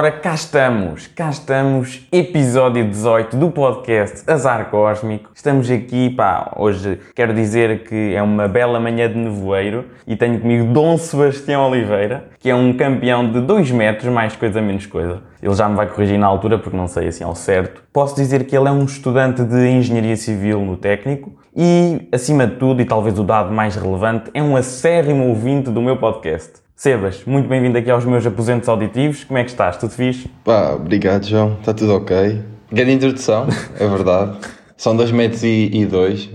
Ora, cá estamos, cá estamos, episódio 18 do podcast Azar Cósmico. Estamos aqui, pá, hoje quero dizer que é uma bela manhã de nevoeiro e tenho comigo Dom Sebastião Oliveira, que é um campeão de 2 metros, mais coisa menos coisa. Ele já me vai corrigir na altura porque não sei assim ao certo. Posso dizer que ele é um estudante de Engenharia Civil no técnico e, acima de tudo, e talvez o dado mais relevante, é um acérrimo ouvinte do meu podcast. Sebas, muito bem-vindo aqui aos meus aposentos auditivos. Como é que estás? Tudo fixe? Pá, obrigado, João. Está tudo ok. Grande introdução, é verdade. São 2 metros e 2.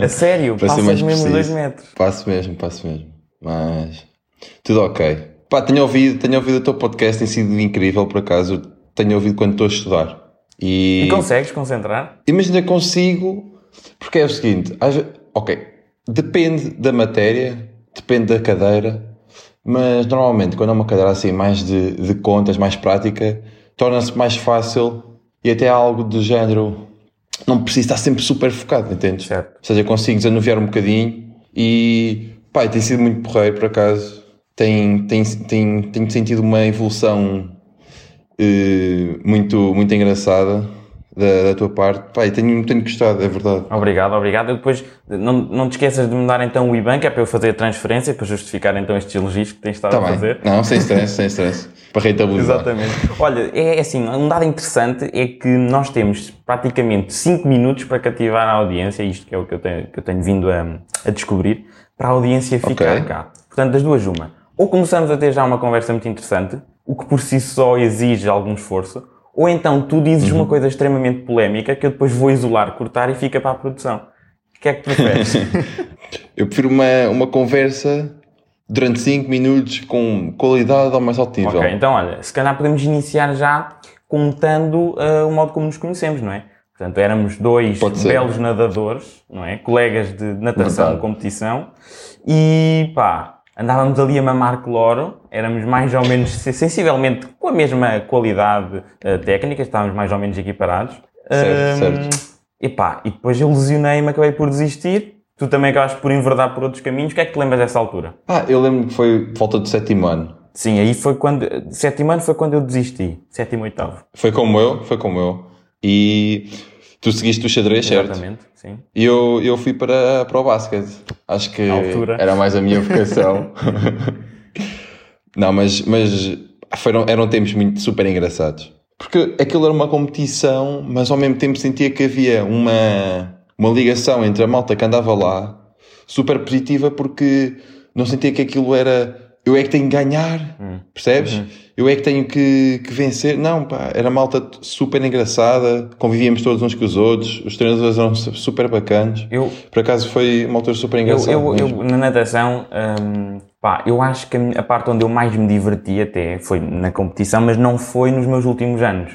A sério? Passas mais mesmo preciso. 2 metros? Passo mesmo, passo mesmo. Mas tudo ok. Pá, tenho ouvido, tenho ouvido o teu podcast, tem sido incrível por acaso. Tenho ouvido quando estou a estudar. E, E consegues concentrar? imagina consigo, porque é o seguinte, às ok, depende da matéria, depende da cadeira, mas normalmente quando é uma cadeira assim mais de, de contas, mais prática, torna-se mais fácil e até algo do género, não preciso estar sempre super focado, entendes? Certo. Ou seja, consigo desanuviar um bocadinho e, pá, tem sido muito porreiro por acaso, tem, tem, tem, tenho sentido uma evolução eh, muito, muito engraçada da, da tua parte. E tenho, tenho gostado, é verdade. Obrigado, obrigado. E depois, não, não te esqueças de me dar então o IBAN, que é para eu fazer a transferência, para justificar então estes elogios que tens estado Está a Tá bem. fazer. Não, sem stress, sem stress. Para rentabilizar. Exatamente. Olha, é assim, um dado interessante é que nós temos praticamente 5 minutos para cativar a audiência, isto que é o que eu tenho, que eu tenho vindo a, a descobrir, para a audiência ficar Ok. cá. Portanto, das duas, uma. Ou começamos a ter já uma conversa muito interessante, o que por si só exige algum esforço, ou então tu dizes Uhum. uma coisa extremamente polémica que eu depois vou isolar, cortar e fica para a produção. O que é que preferes? Eu prefiro uma, uma conversa durante 5 minutos com qualidade ao mais alto nível. Ok, então olha, se calhar podemos iniciar já contando ah, o modo como nos conhecemos, não é? Portanto, éramos dois belos nadadores, não é? Colegas de natação, Verdade. competição, e pá, andávamos ali a mamar cloro, éramos mais ou menos se- sensivelmente com a mesma qualidade ah, técnica, estávamos mais ou menos equiparados. Certo, Ahm, certo. E pá, e depois eu lesionei-me, acabei por desistir. Tu também acabaste por enverdar por outros caminhos. O que é que te lembras dessa altura? Ah, eu lembro que foi por volta do sétimo ano. Sim, aí foi quando. Sétimo ano foi quando eu desisti. Sétimo, oitavo. Foi como eu, foi como eu. E tu seguiste o xadrez, certo? Exatamente, sim. E eu, eu fui para, para o basquete. Acho que era mais a minha vocação. Não, mas, mas foram, eram tempos muito super engraçados. Porque aquilo era uma competição, mas ao mesmo tempo sentia que havia uma, uma ligação entre a malta que andava lá, super positiva, porque não sentia que aquilo era eu é que tenho que ganhar, percebes? Eu é que tenho que, que vencer. Não, pá, era malta super engraçada, convivíamos todos uns com os outros, os treinadores eram su- super bacanas. Eu, Por acaso foi uma altura super eu, engraçada. eu, eu, mesmo. na natação, hum, pá, eu acho que a parte onde eu mais me diverti até foi na competição, mas não foi nos meus últimos anos.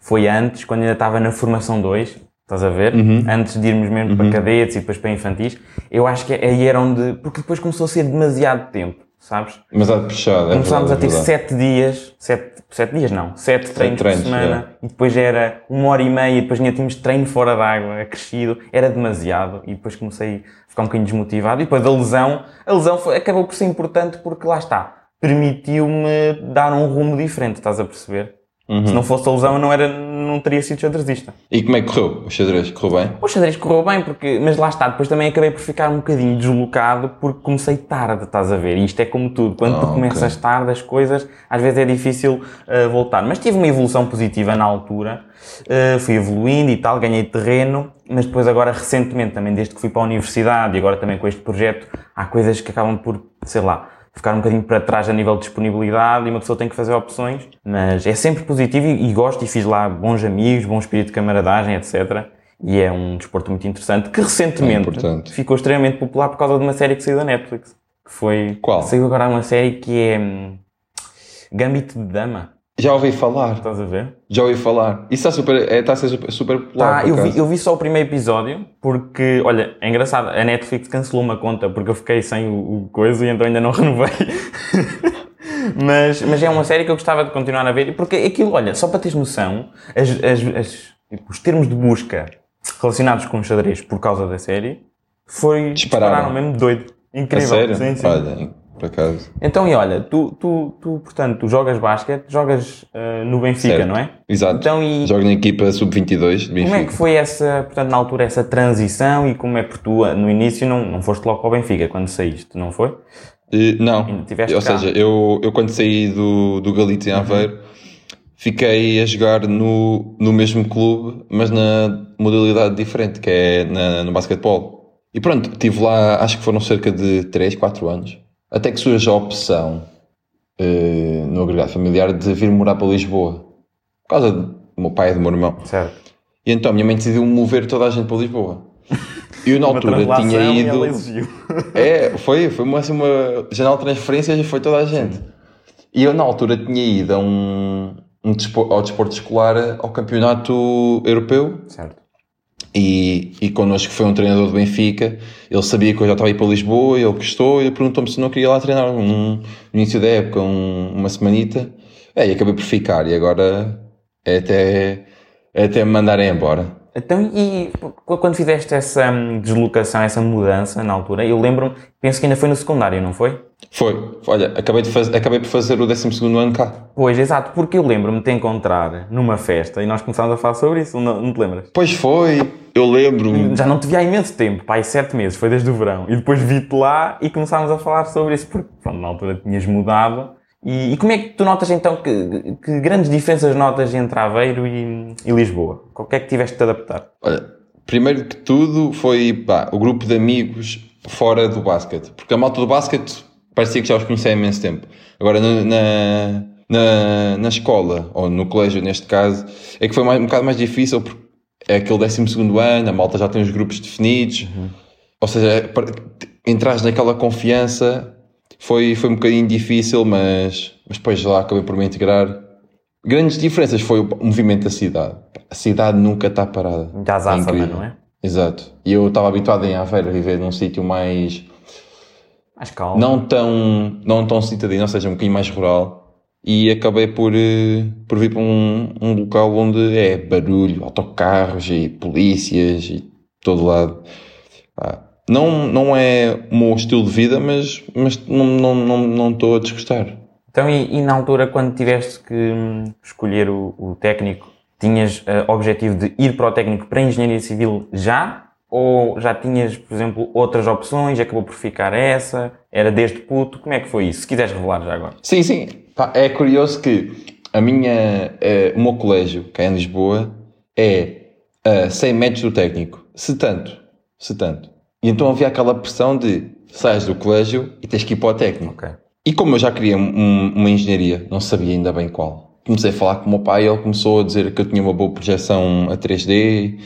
Foi antes, quando ainda estava na formação 2, estás a ver? Uhum. Antes de irmos mesmo para cadetes e depois para infantis. Eu acho que aí era onde. Porque depois começou a ser demasiado tempo, sabes? Mas há de puxar. É Começámos verdade, a ter é verdade. sete dias, sete, sete dias não, sete treinos, treinos, por semana, e depois era uma hora e meia, e depois ainda tínhamos treino fora d'água, acrescido, era demasiado, e depois comecei a ficar um bocadinho desmotivado, e depois a lesão, a lesão foi- acabou por ser importante porque lá está, permitiu-me dar um rumo diferente, estás a perceber? Uhum. Se não fosse a lesão eu não, era, não teria sido xadrezista. E como é que correu o xadrez? Correu bem? O xadrez correu bem, porque, mas lá está, depois também acabei por ficar um bocadinho deslocado porque comecei tarde, estás a ver? E isto é como tudo, quando Ah, tu ok. começas tarde as coisas, às vezes é difícil uh, voltar. Mas tive uma evolução positiva na altura, uh, fui evoluindo e tal, ganhei terreno, mas depois agora recentemente, também desde que fui para a universidade e agora também com este projeto, há coisas que acabam por, sei lá, ficar um bocadinho para trás a nível de disponibilidade e uma pessoa tem que fazer opções, mas é sempre positivo e, e gosto e fiz lá bons amigos, bom espírito de camaradagem, etc. E é um desporto muito interessante que É recentemente importante. ficou extremamente popular por causa de uma série que saiu da Netflix. Que foi. Qual? Saiu agora uma série que é. hum, Gambito de Dama. Já ouvi falar. Estás a ver? Já ouvi falar. Isso está, super, é, está a ser super, super popular. Tá, eu, vi, eu vi só o primeiro episódio porque, olha, é engraçado, a Netflix cancelou uma conta porque eu fiquei sem o, o coisa e então ainda não renovei. mas, mas é uma série que eu gostava de continuar a ver porque aquilo, olha, só para teres noção, as, as- as- tipo, os termos de busca relacionados com o xadrez por causa da série foi Dispararam. dispararam mesmo doido. A Incrível. sério? Sim, sim. Olha, por acaso. Então, e olha, tu, tu, tu portanto, tu jogas basquete, jogas uh, no Benfica, Certo. não é? Exato. Então, e Jogo na equipa sub-22 de como é Benfica. que foi essa, portanto, na altura, essa transição e como é que tu, no início, não, não foste logo para o Benfica quando saíste, não foi? Eh, não, ou cá. Uhum. seja, eu, eu quando saí do, do Galito em Aveiro, fiquei a jogar no, no mesmo clube, mas na modalidade diferente, que é na, no basquetebol. E pronto, estive lá, acho que foram cerca de 3, 4 anos, até que surge a opção eh, no agregado familiar de vir morar para Lisboa, por causa do meu pai e do meu irmão. Certo. E então a minha mãe decidiu mover toda a gente para Lisboa. E eu na altura tinha ido. É, foi, foi uma, assim, uma janela de transferências e foi toda a gente. E eu na altura tinha ido a um, um ao desporto escolar ao campeonato europeu Certo. E, e connosco foi um treinador do Benfica. Ele sabia que eu já estava a ir para Lisboa, ele gostou e perguntou-me se não queria lá treinar um, no início da época, um- uma semanita. É, e acabei por ficar e agora é até, é até me mandarem embora. Então, e quando fizeste essa hum, deslocação, essa mudança na altura, eu lembro-me, penso que ainda foi no secundário, não foi? Foi, olha, acabei, de faz, acabei por fazer o 12 ano cá. Pois, exato, porque eu lembro-me de te encontrar numa festa e nós começámos a falar sobre isso, não, não te lembras? Pois foi, eu lembro-me. Já não te vi há imenso tempo, pá, sete meses, foi desde o verão. E depois vi-te lá e começámos a falar sobre isso, porque pronto, na altura tinhas mudado. E, e como é que tu notas então, que, que grandes diferenças notas entre Aveiro e, e Lisboa? O que é que tiveste de te adaptar? Olha, primeiro que tudo foi pá, o grupo de amigos fora do basquete. Porque a malta do basquete parecia que já os conhecia há imenso tempo. Agora, na, na, na, na escola, ou no colégio neste caso, é que foi mais, um bocado mais difícil porque é aquele 12 ano, a malta já tem os grupos definidos. Ou seja, para- entrar naquela confiança foi, foi um bocadinho difícil, mas, mas depois lá acabei por me integrar. Grandes diferenças foi o movimento da cidade. A cidade nunca está parada. Já É incrível. não é? Exato. E eu estava habituado em Aveiro a viver num sítio mais. Mais calmo. não tão, não tão citadino, ou seja, um bocadinho mais rural. E acabei por, eh, por vir para um, um local onde é barulho, autocarros e polícias e todo lado. Não, não é o meu estilo de vida, mas, mas não estou não, não, não estou a desgostar. Então, e, e na altura, quando tiveste que hum, escolher o, o técnico, tinhas eh, objetivo de ir para o técnico para a engenharia civil já? Ou já tinhas, por exemplo, outras opções, acabou por ficar essa? Era desde puto? Como é que foi isso? Se quiseres revelar já agora. Sim, sim. É curioso que a minha, eh, o meu colégio, que é em Lisboa, é a 100 metros do técnico. Se tanto. Se tanto. E então havia aquela pressão de sais do colégio e tens que ir para o técnico. Ok. E como eu já queria um- uma engenharia, não sabia ainda bem qual. Comecei a falar com o meu pai e ele começou a dizer que eu tinha uma boa projeção a 3D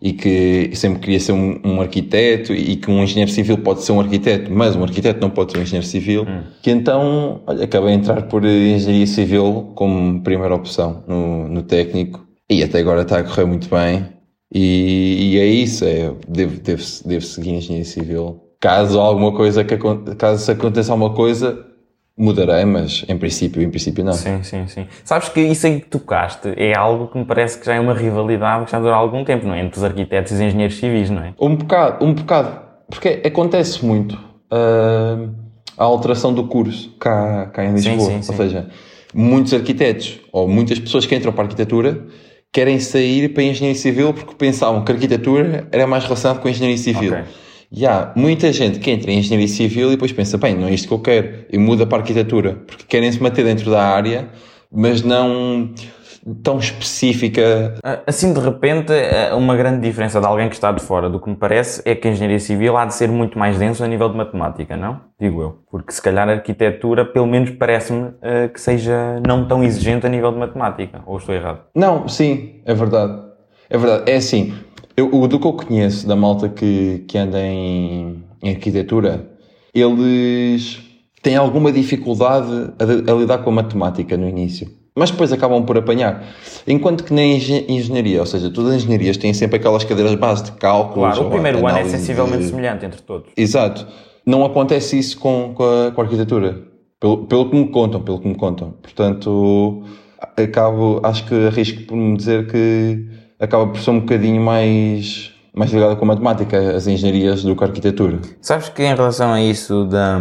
e que sempre queria ser um, um arquiteto e que um engenheiro civil pode ser um arquiteto, mas um arquiteto não pode ser um engenheiro civil. Que então, olha, acabei a entrar por engenharia civil como primeira opção no, no técnico e até agora está a correr muito bem. E, e é isso, é, devo, devo, devo seguir engenharia civil. Caso alguma coisa que caso aconteça alguma coisa, mudarei, mas em princípio, em princípio não. Sim, sim, sim. Sabes que isso aí que tocaste é algo que me parece que já é uma rivalidade que já dura algum tempo, não é? Entre os arquitetos e os engenheiros civis, não é? Um bocado, um bocado, porque acontece muito ah, a alteração do curso cá, cá em Lisboa. sim, sim. Ou seja, muitos arquitetos ou muitas pessoas que entram para a arquitetura querem sair para a engenharia civil porque pensavam que a arquitetura era mais relacionada com a engenharia civil. Ok. E há muita gente que entra em engenharia civil e depois pensa, bem, não é isto que eu quero, e muda para a arquitetura, porque querem se manter dentro da área, mas não tão específica. Assim, de repente, uma grande diferença de alguém que está de fora do que me parece é que a engenharia civil há de ser muito mais denso a nível de matemática, não? Digo eu. Porque se calhar a arquitetura, pelo menos parece-me ah, que seja não tão exigente a nível de matemática. Ou estou errado? Não, sim, é verdade. É verdade. É assim, eu, o do que eu conheço da malta que, que anda em, em arquitetura, eles têm alguma dificuldade a, a lidar com a matemática no início. Mas depois acabam por apanhar. Enquanto que na engen- engenharia, ou seja, todas as engenharias têm sempre aquelas cadeiras base de cálculos. Claro, o primeiro ano é sensivelmente de- semelhante entre todos. Exato. Não acontece isso com, com, a, com a arquitetura. Pelo, pelo que me contam, pelo que me contam. Portanto, acabo, acho que arrisco por me dizer que acaba por ser um bocadinho mais, mais ligada com a matemática, as engenharias, do que a arquitetura. Sabes que em relação a isso da,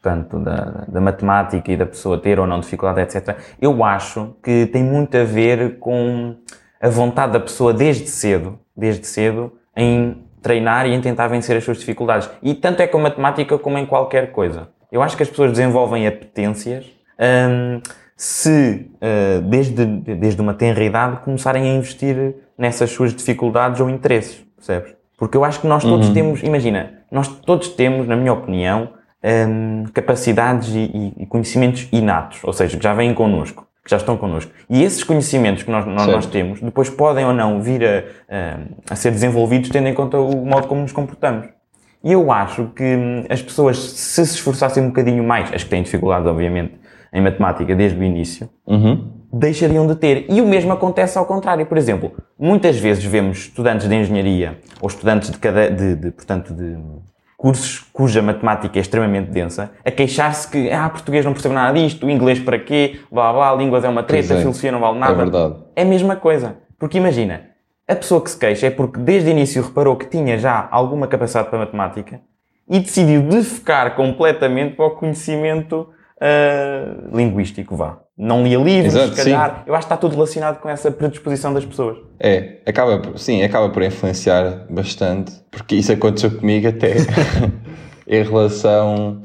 portanto, da, da matemática e da pessoa ter ou não dificuldade, etc., eu acho que tem muito a ver com a vontade da pessoa desde cedo, desde cedo, em treinar e em tentar vencer as suas dificuldades. E tanto é com matemática como em qualquer coisa. Eu acho que as pessoas desenvolvem apetências hum, se, uh, desde, desde uma tenra idade, começarem a investir nessas suas dificuldades ou interesses, percebes? Porque eu acho que nós todos uhum. temos, imagina, nós todos temos, na minha opinião, um, capacidades e, e, conhecimentos inatos, ou seja, que já vêm connosco, que já estão connosco. E esses conhecimentos que nós, nós, nós temos, depois podem ou não vir a, a, a, ser desenvolvidos tendo em conta o modo como nos comportamos. E eu acho que hum, as pessoas, se se esforçassem um bocadinho mais, as que têm dificuldade, obviamente, em matemática desde o início, uhum. deixariam de ter. E o mesmo acontece ao contrário. Por exemplo, muitas vezes vemos estudantes de engenharia ou estudantes de, cada, de, de portanto, de cursos cuja matemática é extremamente densa, a queixar-se que, ah, português não percebe nada disto, inglês para quê, blá blá, línguas é uma treta, é. filosofia não vale nada. É verdade. É a mesma coisa. Porque imagina, a pessoa que se queixa é porque desde o início reparou que tinha já alguma capacidade para matemática e decidiu defecar completamente para o conhecimento uh, linguístico, vá. Não lia livros, Exato, se calhar. Sim. Eu acho que está tudo relacionado com essa predisposição das pessoas. É, acaba, sim, acaba por influenciar bastante, porque isso aconteceu comigo até em relação,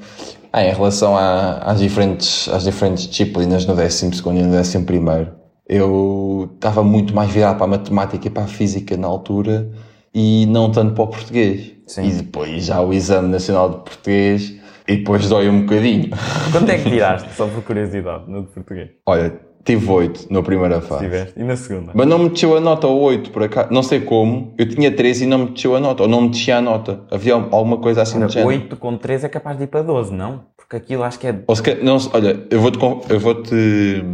ah, em relação às, diferentes, às diferentes disciplinas no 12 e no 11 primeiro. Eu estava muito mais virado para a matemática e para a física na altura e não tanto para o português. Sim. E depois já o Exame Nacional de Português e depois dói um bocadinho. Quanto é que tiraste, só por curiosidade, no de português? Olha, tive 8 na primeira fase. Tiveste? E na segunda? Mas não me desceu a nota ao 8, por acaso. Não sei como. Eu tinha 13 e não me desceu a nota. Ou não me descia a nota. Havia alguma coisa assim olha, de 8 com 13 é capaz de ir para 12, não? Porque aquilo acho que é... Ou se, não, olha, eu vou-te... Eu vou-te...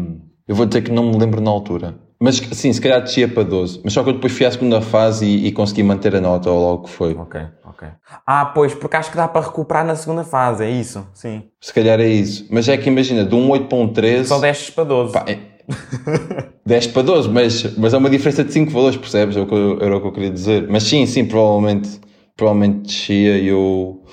Eu vou dizer que não me lembro na altura. Mas sim, se calhar descia para 12. Mas só que eu depois fui à segunda fase e, e consegui manter a nota ou logo que foi. Ok, ok. Ah, pois, porque acho que dá para recuperar na segunda fase, é isso? Sim. Se calhar é isso. Mas é que imagina, de um 8 para um 13. Só desces para 12. Pá, é... 10 para 12, mas, mas é uma diferença de 5 valores, percebes? É o que eu, era o que eu queria dizer. Mas sim, sim, provavelmente, provavelmente descia e eu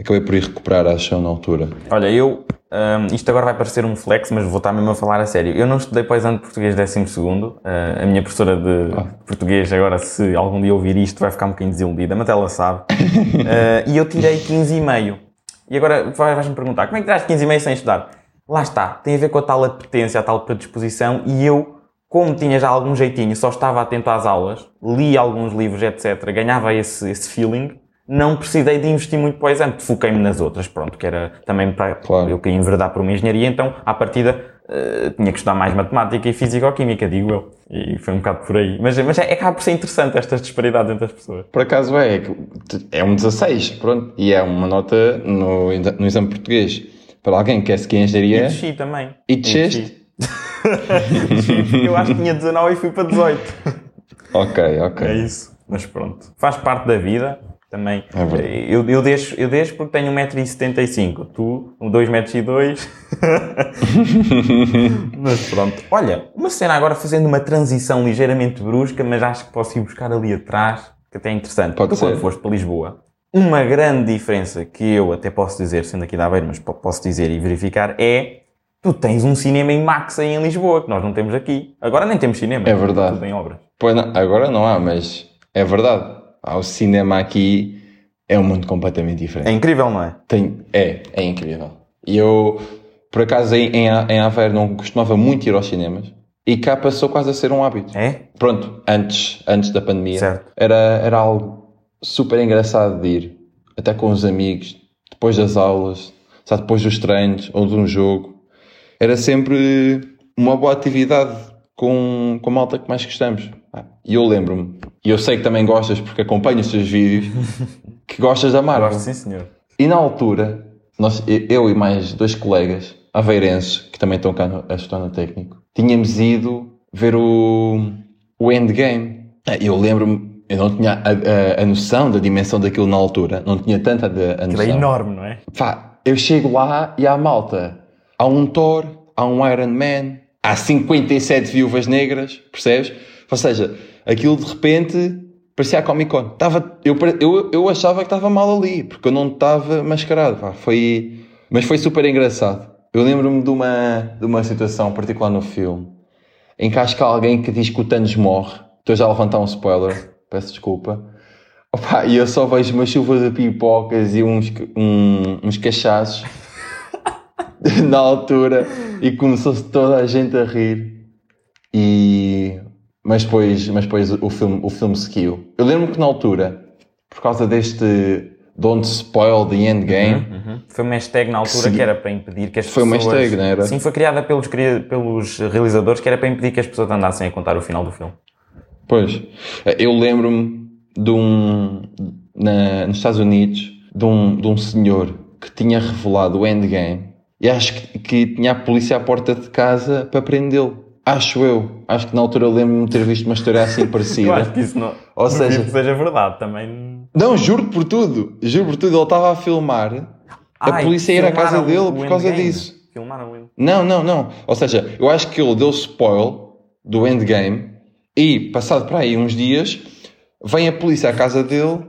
acabei por ir recuperar, acho, na altura. Olha, eu um, isto agora vai parecer um flex, mas vou estar mesmo a falar a sério. Eu não estudei para o exame de português 12 segundo. Uh, a minha professora de ah. português, agora se algum dia ouvir isto, vai ficar um bocadinho desiludida, mas ela sabe. Uh, e eu tirei 15,5. E agora vais-me perguntar, como é que tiraste 15,5 sem estudar? Lá está, tem a ver com a tal apetência, a tal predisposição, e eu, como tinha já algum jeitinho, só estava atento às aulas, li alguns livros, etc., ganhava esse, esse feeling, não precisei de investir muito para o exame, foquei-me nas outras, pronto, que era também para claro. eu queria enverdar por uma engenharia, então, à partida, uh, tinha que estudar mais matemática e físico-química, digo eu. E foi um bocado por aí. Mas, mas é, acaba por ser interessante estas disparidades entre as pessoas. Por acaso é, é um 16, pronto, e é uma nota no, no exame português. Para alguém que quer seguir engenharia... E desci também. E desceste? eu acho que tinha 19 e fui para 18. ok, ok. É isso. Mas pronto, faz parte da vida também. É eu, eu, deixo, eu deixo porque tenho 1,75m. Tu, 2,2m. mas pronto. Olha, uma cena agora fazendo uma transição ligeiramente brusca, mas acho que posso ir buscar ali atrás, que até é interessante. Pode tu, ser. quando foste para Lisboa, uma grande diferença que eu até posso dizer, sendo aqui da Aveiro, mas posso dizer e verificar, é tu tens um cinema em Max aí em Lisboa, que nós não temos aqui. Agora nem temos cinema. É verdade. Tudo em obras. Pois não, agora não há, mas é verdade ao cinema aqui é um mundo completamente diferente. É incrível, não é? Tem, é, é incrível. E eu, por acaso, em, em Aveiro não costumava muito ir aos cinemas. E cá passou quase a ser um hábito. É? Pronto, antes, antes da pandemia. Certo. Era, era algo super engraçado de ir. Até com os amigos, depois das aulas, sabe, depois dos treinos ou de um jogo. Era sempre uma boa atividade com, com a malta que mais gostamos. E eu lembro-me, e eu sei que também gostas porque acompanho os teus vídeos, que gostas da Marvel. Gosto, sim, senhor. E na altura, nós, eu e mais dois colegas aveirenses, que também estão cá no, a estudar no técnico, tínhamos ido ver o, o Endgame. Eu lembro-me, eu não tinha a, a, a, noção da dimensão daquilo na altura, não tinha tanta a, a noção. Aquilo é enorme, não é? Pá, eu chego lá e há malta. Há um Thor, há um Iron Man, há 57 viúvas negras, percebes? Ou seja, aquilo de repente parecia a Comic Con. Tava, eu, eu, eu achava que estava mal ali, porque eu não estava mascarado. Pá. Foi, Mas foi super engraçado. Eu lembro-me de uma, de uma situação particular no filme em que acho que há alguém que diz que o Thanos morre. Estou já a levantar um spoiler, peço desculpa. Opa, e eu só vejo uma chuva de pipocas e uns, um, uns cachaços na altura e começou-se toda a gente a rir. E... Mas depois, mas depois o, filme, o filme seguiu. Eu lembro-me que na altura, por causa deste Don't Spoil the Endgame, Uhum. Foi uma hashtag na altura que, Que era para impedir que as Foi uma pessoas... hashtag, não era? Sim, foi criada pelos, pelos realizadores que era para impedir que as pessoas andassem a contar o final do filme. Pois. Eu lembro-me de um. Na, nos Estados Unidos, de um, de um senhor que tinha revelado o endgame e acho que, que tinha a polícia à porta de casa para prendê-lo. Acho eu. Acho que na altura eu lembro-me de ter visto uma história assim Eu acho parecida. que isso não... Ou seja- que seja verdade também. Não, juro por tudo. Juro por tudo. Ele estava a filmar. A Ai, polícia ia à casa dele o por causa Endgame. disso. Filmaram o Não, não, não. Ou seja, eu acho que ele deu spoil do endgame e, passado para aí uns dias, vem a polícia à casa dele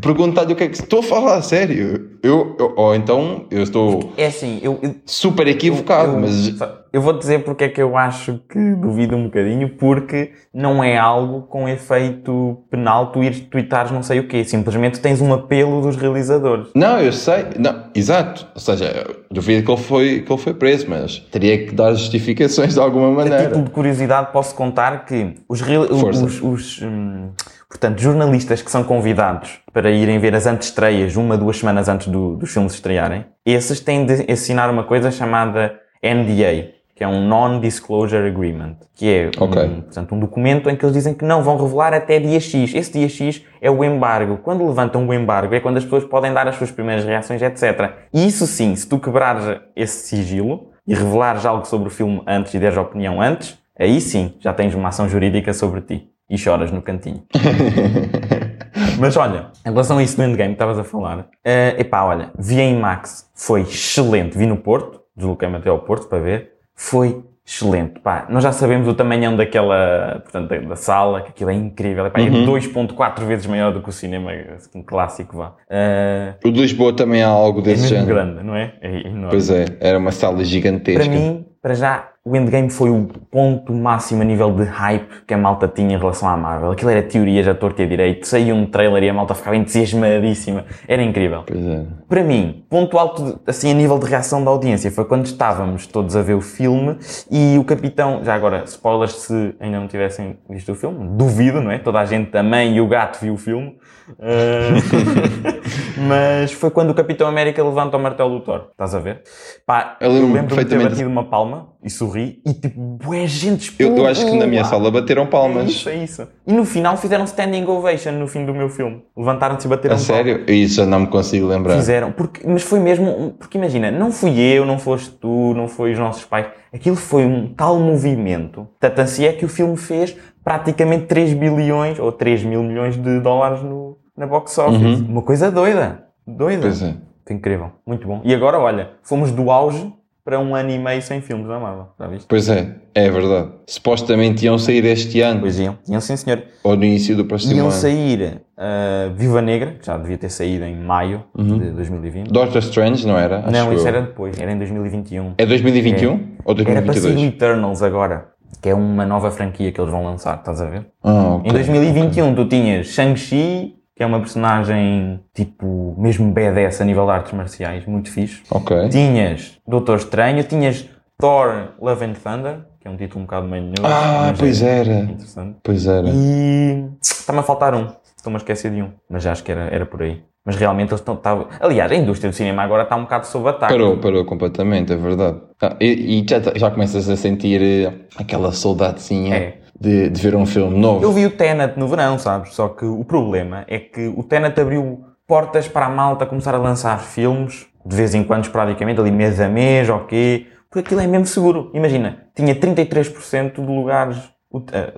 perguntar-lhe o que é que... Estou a falar a sério. Eu, eu- ou então, eu estou É assim, eu, eu, super equivocado, eu, mas... eu vou dizer porque é que eu acho que duvido um bocadinho, porque não é algo com efeito penal tu ires twitares não sei o quê. Simplesmente tens um apelo dos realizadores. Não, eu sei. Não, exato. Ou seja, duvido que ele, foi, que ele foi preso, mas teria que dar justificações de alguma A maneira. título de curiosidade, posso contar que os, os, os, hum, portanto, jornalistas que são convidados para irem ver as antestreias uma, duas semanas antes do- dos filmes estrearem, esses têm de assinar uma coisa chamada NDA, que é um Non-Disclosure Agreement, que é Ok. um, portanto, um documento em que eles dizem que não vão revelar até dia X. Esse dia X é o embargo. Quando levantam o embargo é quando as pessoas podem dar as suas primeiras reações, etc. E isso sim, se tu quebrares esse sigilo e revelares algo sobre o filme antes e deres opinião antes, aí sim já tens uma ação jurídica sobre ti. E choras no cantinho. Mas olha, em relação a isso do Endgame que estavas a falar, eh, epá, olha, vi em Max, foi excelente. Vi no Porto, desloquei-me até ao Porto para ver, foi excelente. Pá, nós já sabemos o tamanhão daquela, portanto, da, da sala, que aquilo é incrível. Epá, É 2.4 vezes maior do que o cinema assim, clássico, vá. Eh, O de Lisboa também há algo é desse mesmo género. grande, não é? É enorme. Pois é, era uma sala gigantesca. Para mim, para já, o Endgame foi o ponto máximo a nível de hype que a malta tinha em relação à Marvel. Aquilo era teorias à torta e a direito. Saía um trailer e a malta ficava entusiasmadíssima. Era incrível. Pois é. Para mim, ponto alto, de- assim, a nível de reação da audiência, foi quando estávamos todos a ver o filme e o capitão, já agora, spoilers se ainda não tivessem visto o filme, duvido, não é? Toda a gente, a mãe e o gato viu o filme. Uh, Mas foi quando o Capitão América levanta o martelo do Thor. Estás a ver? Pá, Eu lembro-me lembro-me de ter batido uma palma e sorri e tipo, bué gente Eu, eu acho que na minha sala bateram É palmas. isso, é isso. E no final fizeram standing ovation no fim do meu filme. Levantaram-se e bateram A palmas. sério? Isso eu não me consigo lembrar. Fizeram, porque, mas foi mesmo, porque imagina, não fui eu, não foste tu, não foi os nossos pais, aquilo foi um tal movimento, tanto assim é que o filme fez praticamente 3 bilhões ou 3 mil milhões de dólares no, na box office. Uma coisa doida, doida. Pois é. Incrível, muito bom. E agora, olha, fomos do auge para um ano e meio sem filmes da Marvel, já viste? Pois é, é verdade. Supostamente iam sair este ano, Pois iam, iam sim senhor. ou no início do próximo Iam ano. sair uh, Viva Negra, que já devia ter saído em maio de 2020. Doctor Strange, não era? Acho Não, isso eu. era depois, era em 2021. É um? 2021 ou Era para sair 2022? Eternals agora, que é uma nova franquia que eles vão lançar, estás a ver? Ah, ok. Em 2021 tu tinhas Shang-Chi, que é uma personagem tipo mesmo badass a nível de artes marciais, muito fixe. Ok. Tinhas Doutor Estranho, tinhas Thor Love and Thunder, que é um título um bocado meio news, Ah, mas pois é era. Interessante. Pois era. E está-me a faltar um. Estou-me a esquecer de um. Mas acho que era, era por aí. Mas realmente eles estão. Aliás, a indústria do cinema agora está um bocado sob ataque. Parou, parou completamente, é verdade. Ah, e e já, já começas a sentir eh, aquela saudadezinha É. de, de ver um filme novo. Eu vi o Tenet no verão, sabes? Só que o problema é que o Tenet abriu portas para a malta começar a lançar filmes, de vez em quando, esporadicamente, ali mês a mês, ok. Porque aquilo é mesmo seguro. Imagina, tinha 33% de lugares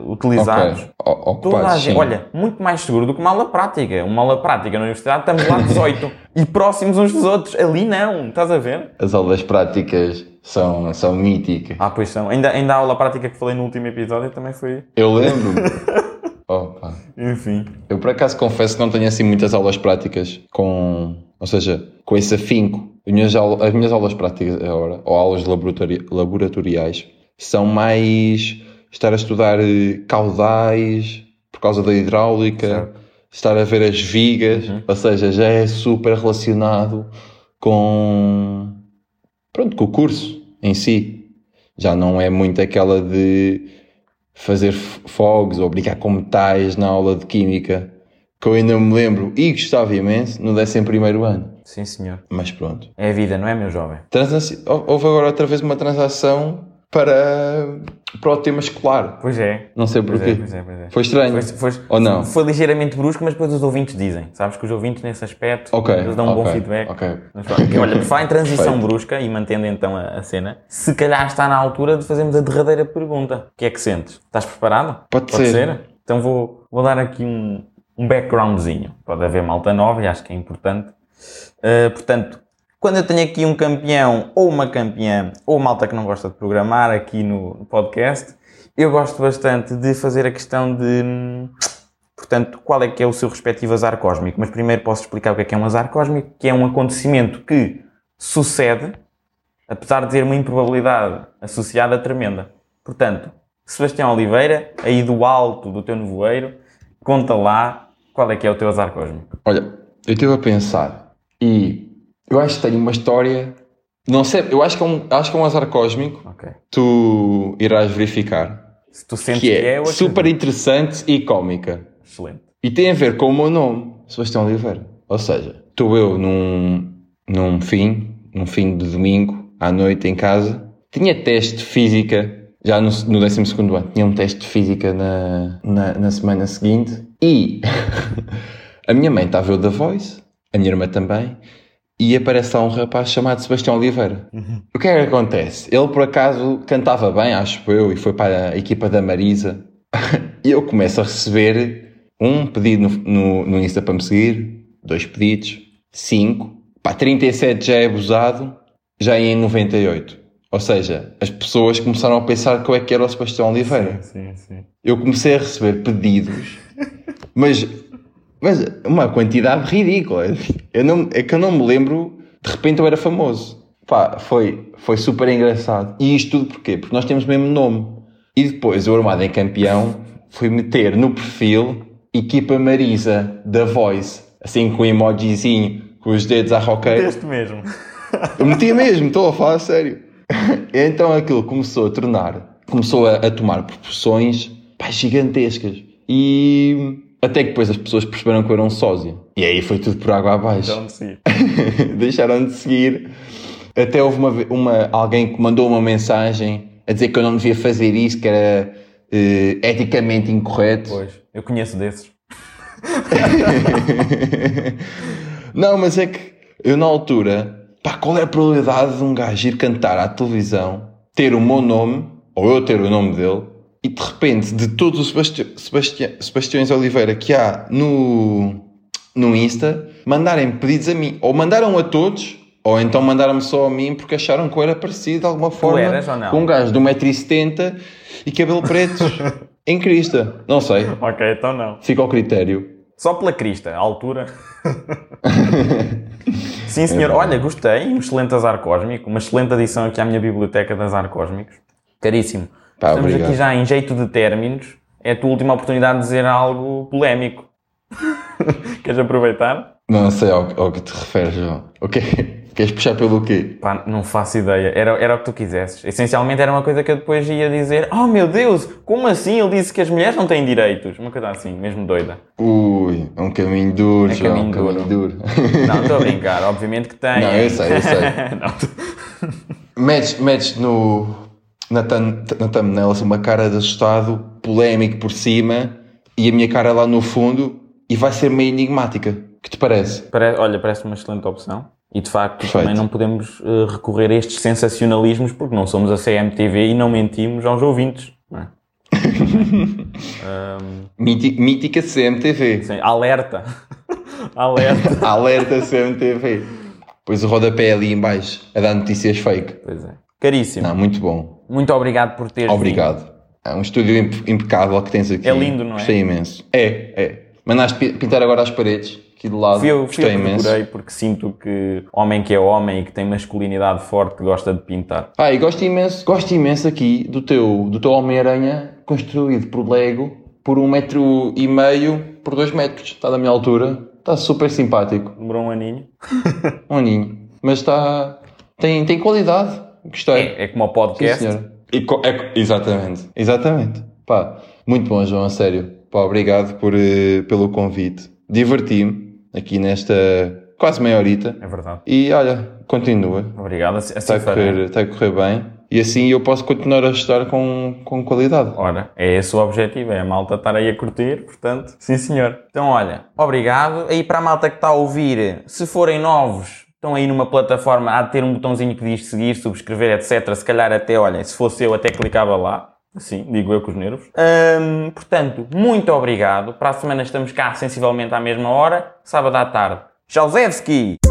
utilizados. Ok. O- Toda a gente, olha, muito mais seguro do que uma aula prática. Uma aula prática na universidade estamos lá 18 e próximos uns dos outros. Ali não, estás a ver? As aulas práticas são, são míticas. Ah, pois são. Ainda, ainda a aula prática que falei no último episódio também foi. Eu lembro-me. Opa. Enfim. Eu por acaso confesso que não tenho assim muitas aulas práticas com, ou seja, com esse afinco. As minhas, aula- as minhas aulas práticas agora, ou aulas laboratori- laboratoriais, são mais estar a estudar eh, caudais por causa da hidráulica, Certo. estar a ver as vigas, ou seja, já é super relacionado com, pronto, com o curso em si. Já não é muito aquela de fazer fogos ou brincar com metais na aula de Química, que eu ainda me lembro e gostava imenso no 11º ano. Sim, senhor. Mas pronto. É a vida, não é, meu jovem? Hou- Houve agora outra vez uma transação para, para o tema escolar. Pois é. Não sei porquê. é, pois é, pois é. Foi estranho. Foi, foi- Ou não? Foi ligeiramente brusco, mas depois os ouvintes dizem. Sabes que os ouvintes, nesse aspecto, Ok, eles dão um bom ok, feedback. Mas olha, por falar em transição brusca e mantendo então a, a cena, se calhar está na altura de fazermos a derradeira pergunta. O que é que sentes? Estás preparado? Pode ser. Então vou, vou dar aqui um, um backgroundzinho. Pode haver malta nova e acho que é importante. Uh, portanto, quando eu tenho aqui um campeão ou uma campeã ou malta que não gosta de programar aqui no, podcast, eu gosto bastante de fazer a questão de, hum, portanto, qual é que é o seu respectivo azar cósmico. Mas primeiro posso explicar o que é que é um azar cósmico, que é um acontecimento que sucede, apesar de ter uma improbabilidade associada tremenda. Portanto, Sebastião Oliveira, aí do alto do teu nevoeiro, conta lá qual é que é o teu azar cósmico. Olha, eu estive a pensar e eu acho que tenho uma história. Não sei, eu acho que é um, acho que é um azar cósmico. Ok. Tu irás verificar. Se tu sentes Que que, é eu super interessante e cómica. Excelente. E tem a ver com o meu nome, Sebastião Oliveira. Ou seja, estou eu num, num fim, num fim de domingo, à noite em casa. Tinha teste de física, já no, no 12 ano, tinha um teste de física na, na, na semana seguinte. E a minha mãe está a ver o The Voice, a minha irmã também, e aparece lá um rapaz chamado Sebastião Oliveira. O que é que acontece? Ele por acaso cantava bem, acho eu, e foi para a equipa da Marisa. e eu começo a receber um pedido no, no, no Insta para me seguir, dois pedidos, cinco, pá, 37 já é abusado, já é em 98. Ou seja, as pessoas começaram a pensar que eu é que era o Sebastião Oliveira. Sim, sim. Eu comecei a receber pedidos, mas, mas uma quantidade ridícula. Eu não, é que eu não me lembro, de repente eu era famoso. Pá, foi, foi super engraçado. E isto tudo porquê? Porque nós temos o mesmo nome. E depois o Armado em Campeão foi meter no perfil equipa Marisa da Voice, assim com um emojizinho, com os dedos à roqueira. Teste mesmo. Eu metia mesmo, estou a falar a sério. Então aquilo começou a tornar, começou a, a tomar proporções pá, gigantescas. E até que depois as pessoas perceberam que eu era um sósia. E aí foi tudo por água abaixo. Então, sim. Deixaram de seguir. Até houve uma, uma, alguém que mandou uma mensagem a dizer que eu não devia fazer isso, que era eh, eticamente incorreto. Pois, eu conheço desses. Não, mas é que eu na altura, pá, qual é a probabilidade de um gajo ir cantar à televisão, ter o meu nome, ou eu ter o nome dele, e de repente, de todos os Sebasti Sebasti Sebastiões Oliveira que há no, no Insta, mandarem pedidos a mim, ou mandaram a todos, ou então mandaram-me só a mim porque acharam que eu era parecido de alguma forma eras com um gajo de 1,70m e cabelo preto em crista. Não sei, Ok, então não. fica ao critério. Só pela crista, a altura. Sim, senhor. Olha, gostei. Um excelente azar cósmico. Uma excelente adição aqui à minha biblioteca de azar cósmicos. Caríssimo. Pá, Estamos obrigado. aqui já em jeito de términos. É a tua última oportunidade de dizer algo polémico. Queres aproveitar? Não sei ao, ao que te referes, João. O quê? Queres puxar pelo quê? Pá, não faço ideia. Era, era o que tu quisesses. Essencialmente era uma coisa que eu depois ia dizer: Oh meu Deus, como assim? Ele disse que as mulheres não têm direitos. Uma coisa assim, mesmo doida. Ui, é um caminho duro, É João. caminho um caminho duro. Não, estou a brincar. Obviamente que tem. Não, eu sei, eu sei. Não, tô- metes, metes no, na, thumb- na thumbnail uma cara de assustado, polémico por cima, e a minha cara lá no fundo, e vai ser meio enigmática. que te parece? Pare- olha, parece uma excelente opção. E de facto Perfeito. também não podemos eh, recorrer a estes sensacionalismos porque não somos a CMTV e não mentimos aos ouvintes. não é? Míti- mítica CMTV. sim, alerta. alerta. Alerta CMTV. Pois o rodapé ali em baixo a dar notícias fake. Pois é. Caríssimo. Não, muito bom. Muito obrigado por teres Obrigado. vindo. É um estúdio impe- impecável que tens aqui. É lindo, não é? Gostei imenso. É, é. Mandaste pi- pintar agora as paredes, aqui do lado. Fui eu, fui eu Gostei que imenso. decorei porque sinto que homem que é homem e que tem masculinidade forte gosta de pintar. Ah, e gosto imenso, gosto imenso aqui do teu, do teu Homem-Aranha construído por Lego por um metro e meio por dois metros. Está da minha altura. Está super simpático. Demorou um aninho. Um aninho. Mas está... Tem, tem qualidade. Gostei. É, é como o Sim, podcast. senhor. E é exatamente. Exatamente. Pá, muito bom, João, a sério. Pá, obrigado por, eh, pelo convite. Diverti-me aqui nesta quase meia horita. É verdade. E olha, continua. Obrigado. Assim Está a farei. correr, está a correr bem. E assim eu posso continuar a estudar com, com qualidade. Ora, é esse o objetivo, é a malta estar aí a curtir, portanto, sim senhor. Então, olha, obrigado. Aí para a malta que está a ouvir, se forem novos, estão aí numa plataforma, há de ter um botãozinho que diz seguir, subscrever, etc. Se calhar até, olhem, se fosse eu, até clicava lá. Assim, digo eu com os nervos. Hum, portanto, muito obrigado. Para a semana estamos cá sensivelmente à mesma hora, sábado à tarde. Jalzewski!